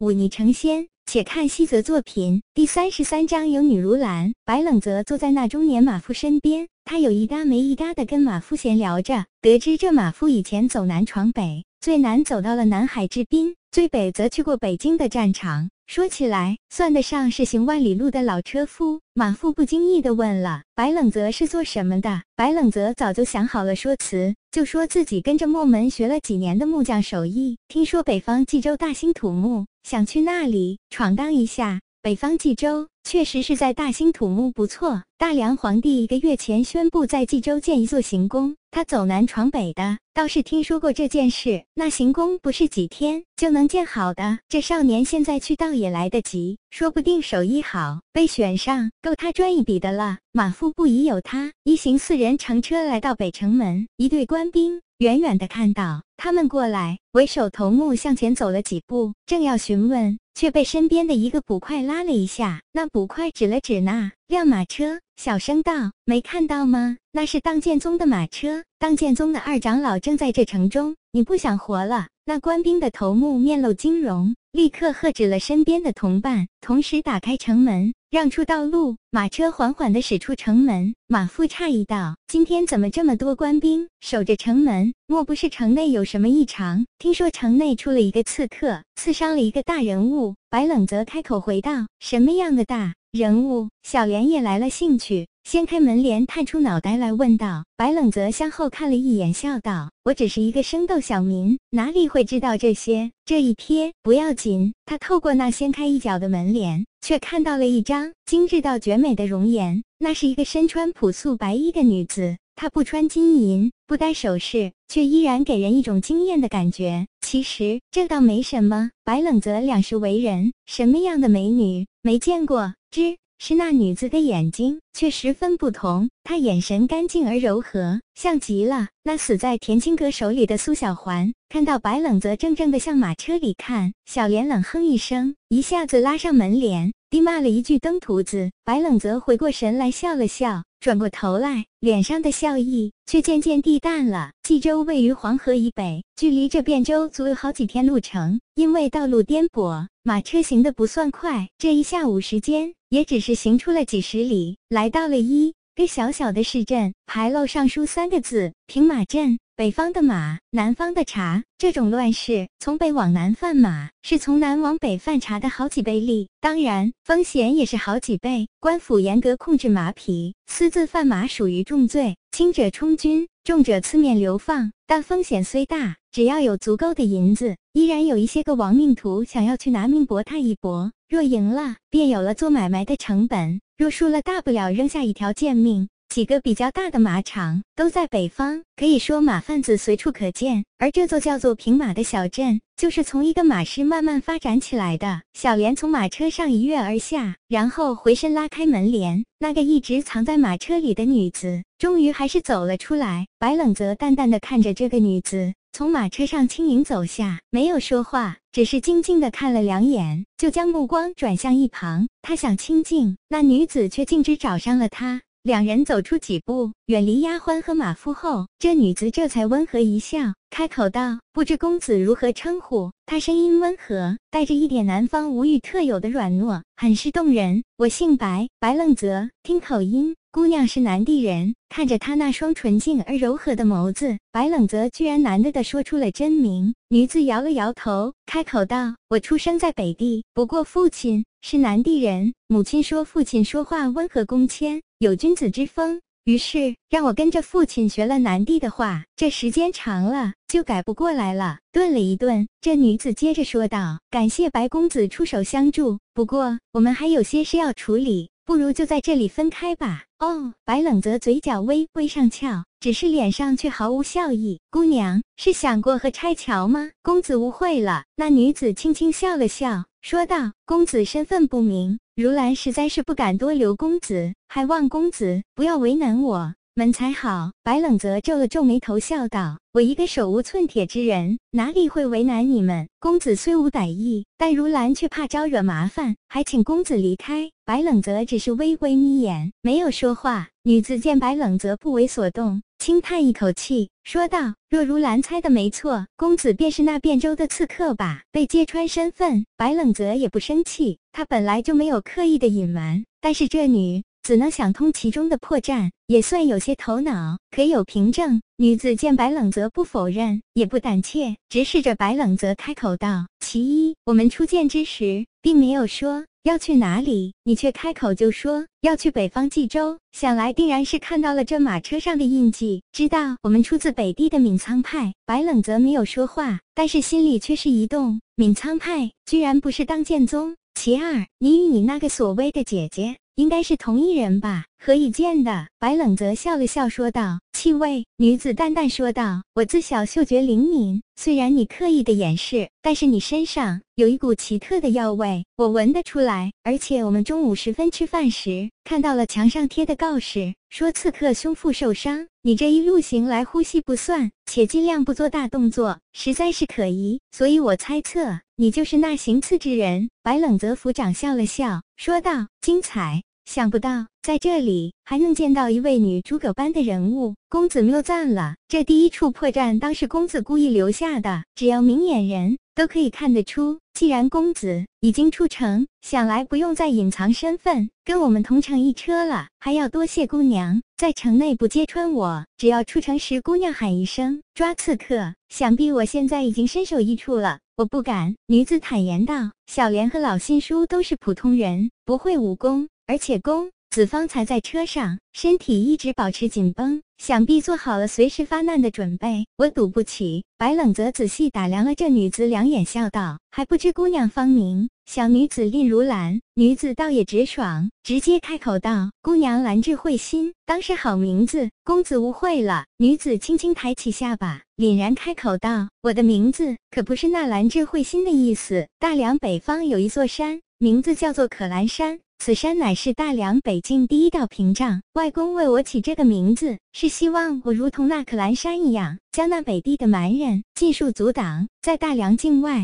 舞霓成仙。且看西泽作品第三十三章有女如兰。白冷泽坐在那中年马夫身边，他有一搭没一搭的跟马夫闲聊着，得知这马夫以前走南闯北，最南走到了南海之滨，最北则去过北京的战场。说起来，算得上是行万里路的老车夫。马夫不经意地问了：“白冷泽是做什么的？”白冷泽早就想好了说辞，就说自己跟着墨门学了几年的木匠手艺，听说北方冀州大兴土木，想去那里闯荡一下。北方冀州确实是在大兴土木不错。大梁皇帝一个月前宣布在冀州建一座行宫，他走南闯北的，倒是听说过这件事。那行宫不是几天就能建好的，这少年现在去倒也来得及，说不定手艺好，被选上够他赚一笔的了。马夫不疑有他，一行四人乘车来到北城门，一队官兵远远的看到他们过来，为首头目向前走了几步，正要询问。却被身边的一个捕快拉了一下。那捕快指了指那辆马车，小声道：“没看到吗？那是当剑宗的马车。当剑宗的二长老正在这城中，你不想活了？”那官兵的头目面露惊容，立刻喝止了身边的同伴，同时打开城门，让出道路。马车缓缓地驶出城门。马夫诧异道：“今天怎么这么多官兵守着城门？莫不是城内有什么异常？听说城内出了一个刺客，刺伤了一个大人物。”白冷泽开口回道：“什么样的大人物？”小莲也来了兴趣。掀开门帘，探出脑袋来问道：“白冷泽向后看了一眼，笑道：‘我只是一个生豆小民，哪里会知道这些？’这一瞥不要紧。他透过那掀开一角的门帘，却看到了一张精致到绝美的容颜。那是一个身穿朴素白衣的女子，她不穿金银，不戴首饰，却依然给人一种惊艳的感觉。其实这倒没什么。白冷泽两世为人，什么样的美女没见过？之。”是那女子的眼睛却十分不同，她眼神干净而柔和，像极了那死在田青阁手里的苏小环。看到白冷则怔怔地向马车里看，小莲冷哼一声，一下子拉上门帘，低骂了一句“登徒子”。白冷泽回过神来，笑了笑。转过头来，脸上的笑意却渐渐地淡了。冀州位于黄河以北，距离这汴州足有好几天路程。因为道路颠簸，马车行的不算快。这一下午时间，也只是行出了几十里，来到了一个小小的市镇。牌楼上书三个字：平马镇。北方的马，南方的茶。这种乱世，从北往南贩马，是从南往北贩茶的好几倍利，当然风险也是好几倍。官府严格控制马匹，私自贩马属于重罪，轻者充军，重者刺面流放。但风险虽大，只要有足够的银子，依然有一些个亡命徒想要去拿命搏他一搏。若赢了，便有了做买卖的成本；若输了，大不了扔下一条贱命。几个比较大的马场都在北方，可以说马贩子随处可见。而这座叫做平马的小镇，就是从一个马市慢慢发展起来的。小莲从马车上一跃而下，然后回身拉开门帘，那个一直藏在马车里的女子，终于还是走了出来。白冷泽淡淡的看着这个女子从马车上轻盈走下，没有说话，只是静静的看了两眼，就将目光转向一旁。他想清静，那女子却径直找上了他。两人走出几步，远离丫鬟和马夫后，这女子这才温和一笑，开口道：“不知公子如何称呼？”她声音温和，带着一点南方吴语特有的软糯，很是动人。我姓白，白冷泽。听口音，姑娘是南地人。看着她那双纯净而柔和的眸子，白冷泽居然难得的说出了真名。女子摇了摇头，开口道：“我出生在北地，不过父亲是南地人。母亲说父亲说话温和恭谦。”有君子之风，于是让我跟着父亲学了南帝的话。这时间长了，就改不过来了。顿了一顿，这女子接着说道：“感谢白公子出手相助，不过我们还有些事要处理，不如就在这里分开吧。”哦，白冷泽嘴角微微上翘，只是脸上却毫无笑意。姑娘是想过和拆桥吗？公子误会了。那女子轻轻笑了笑，说道：“公子身份不明。”如兰实在是不敢多留公子，还望公子不要为难我们才好。白冷泽皱了皱眉头，笑道：“我一个手无寸铁之人，哪里会为难你们？公子虽无歹意，但如兰却怕招惹麻烦，还请公子离开。”白冷泽只是微微眯眼，没有说话。女子见白冷泽不为所动，轻叹一口气，说道：“若如兰猜的没错，公子便是那汴州的刺客吧？”被揭穿身份，白冷泽也不生气。他本来就没有刻意的隐瞒，但是这女子能想通其中的破绽，也算有些头脑，可有凭证。女子见白冷泽不否认，也不胆怯，直视着白冷泽开口道：“其一，我们初见之时，并没有说。”要去哪里？你却开口就说要去北方冀州，想来定然是看到了这马车上的印记，知道我们出自北地的闵苍派。白冷泽没有说话，但是心里却是一动。闵苍派居然不是当剑宗。其二，你与你那个所谓的姐姐。应该是同一人吧？何以见的？白冷泽笑了笑，说道：“气味。”女子淡淡说道：“我自小嗅觉灵敏，虽然你刻意的掩饰，但是你身上有一股奇特的药味，我闻得出来。而且我们中午时分吃饭时，看到了墙上贴的告示，说刺客胸腹受伤。你这一路行来呼吸不算，且尽量不做大动作，实在是可疑。所以我猜测你就是那行刺之人。”白冷泽府长笑了笑，说道：“精彩。”想不到在这里还能见到一位女诸葛般的人物，公子谬赞了。这第一处破绽当是公子故意留下的，只要明眼人都可以看得出。既然公子已经出城，想来不用再隐藏身份，跟我们同乘一车了。还要多谢姑娘在城内不揭穿我，只要出城时姑娘喊一声抓刺客，想必我现在已经身首异处了。我不敢。女子坦言道：“小莲和老信书都是普通人，不会武功。”而且公子方才在车上，身体一直保持紧绷，想必做好了随时发难的准备。我赌不起。白冷泽仔细打量了这女子两眼，笑道：“还不知姑娘芳名？”小女子令如兰。女子倒也直爽，直接开口道：“姑娘兰智慧心，当是好名字。公子误会了。”女子轻轻抬起下巴，凛然开口道：“我的名字可不是那兰智慧心的意思。大梁北方有一座山，名字叫做可兰山。”此山乃是大梁北境第一道屏障。外公为我起这个名字，是希望我如同那可兰山一样，将那北地的蛮人尽数阻挡，在大梁境外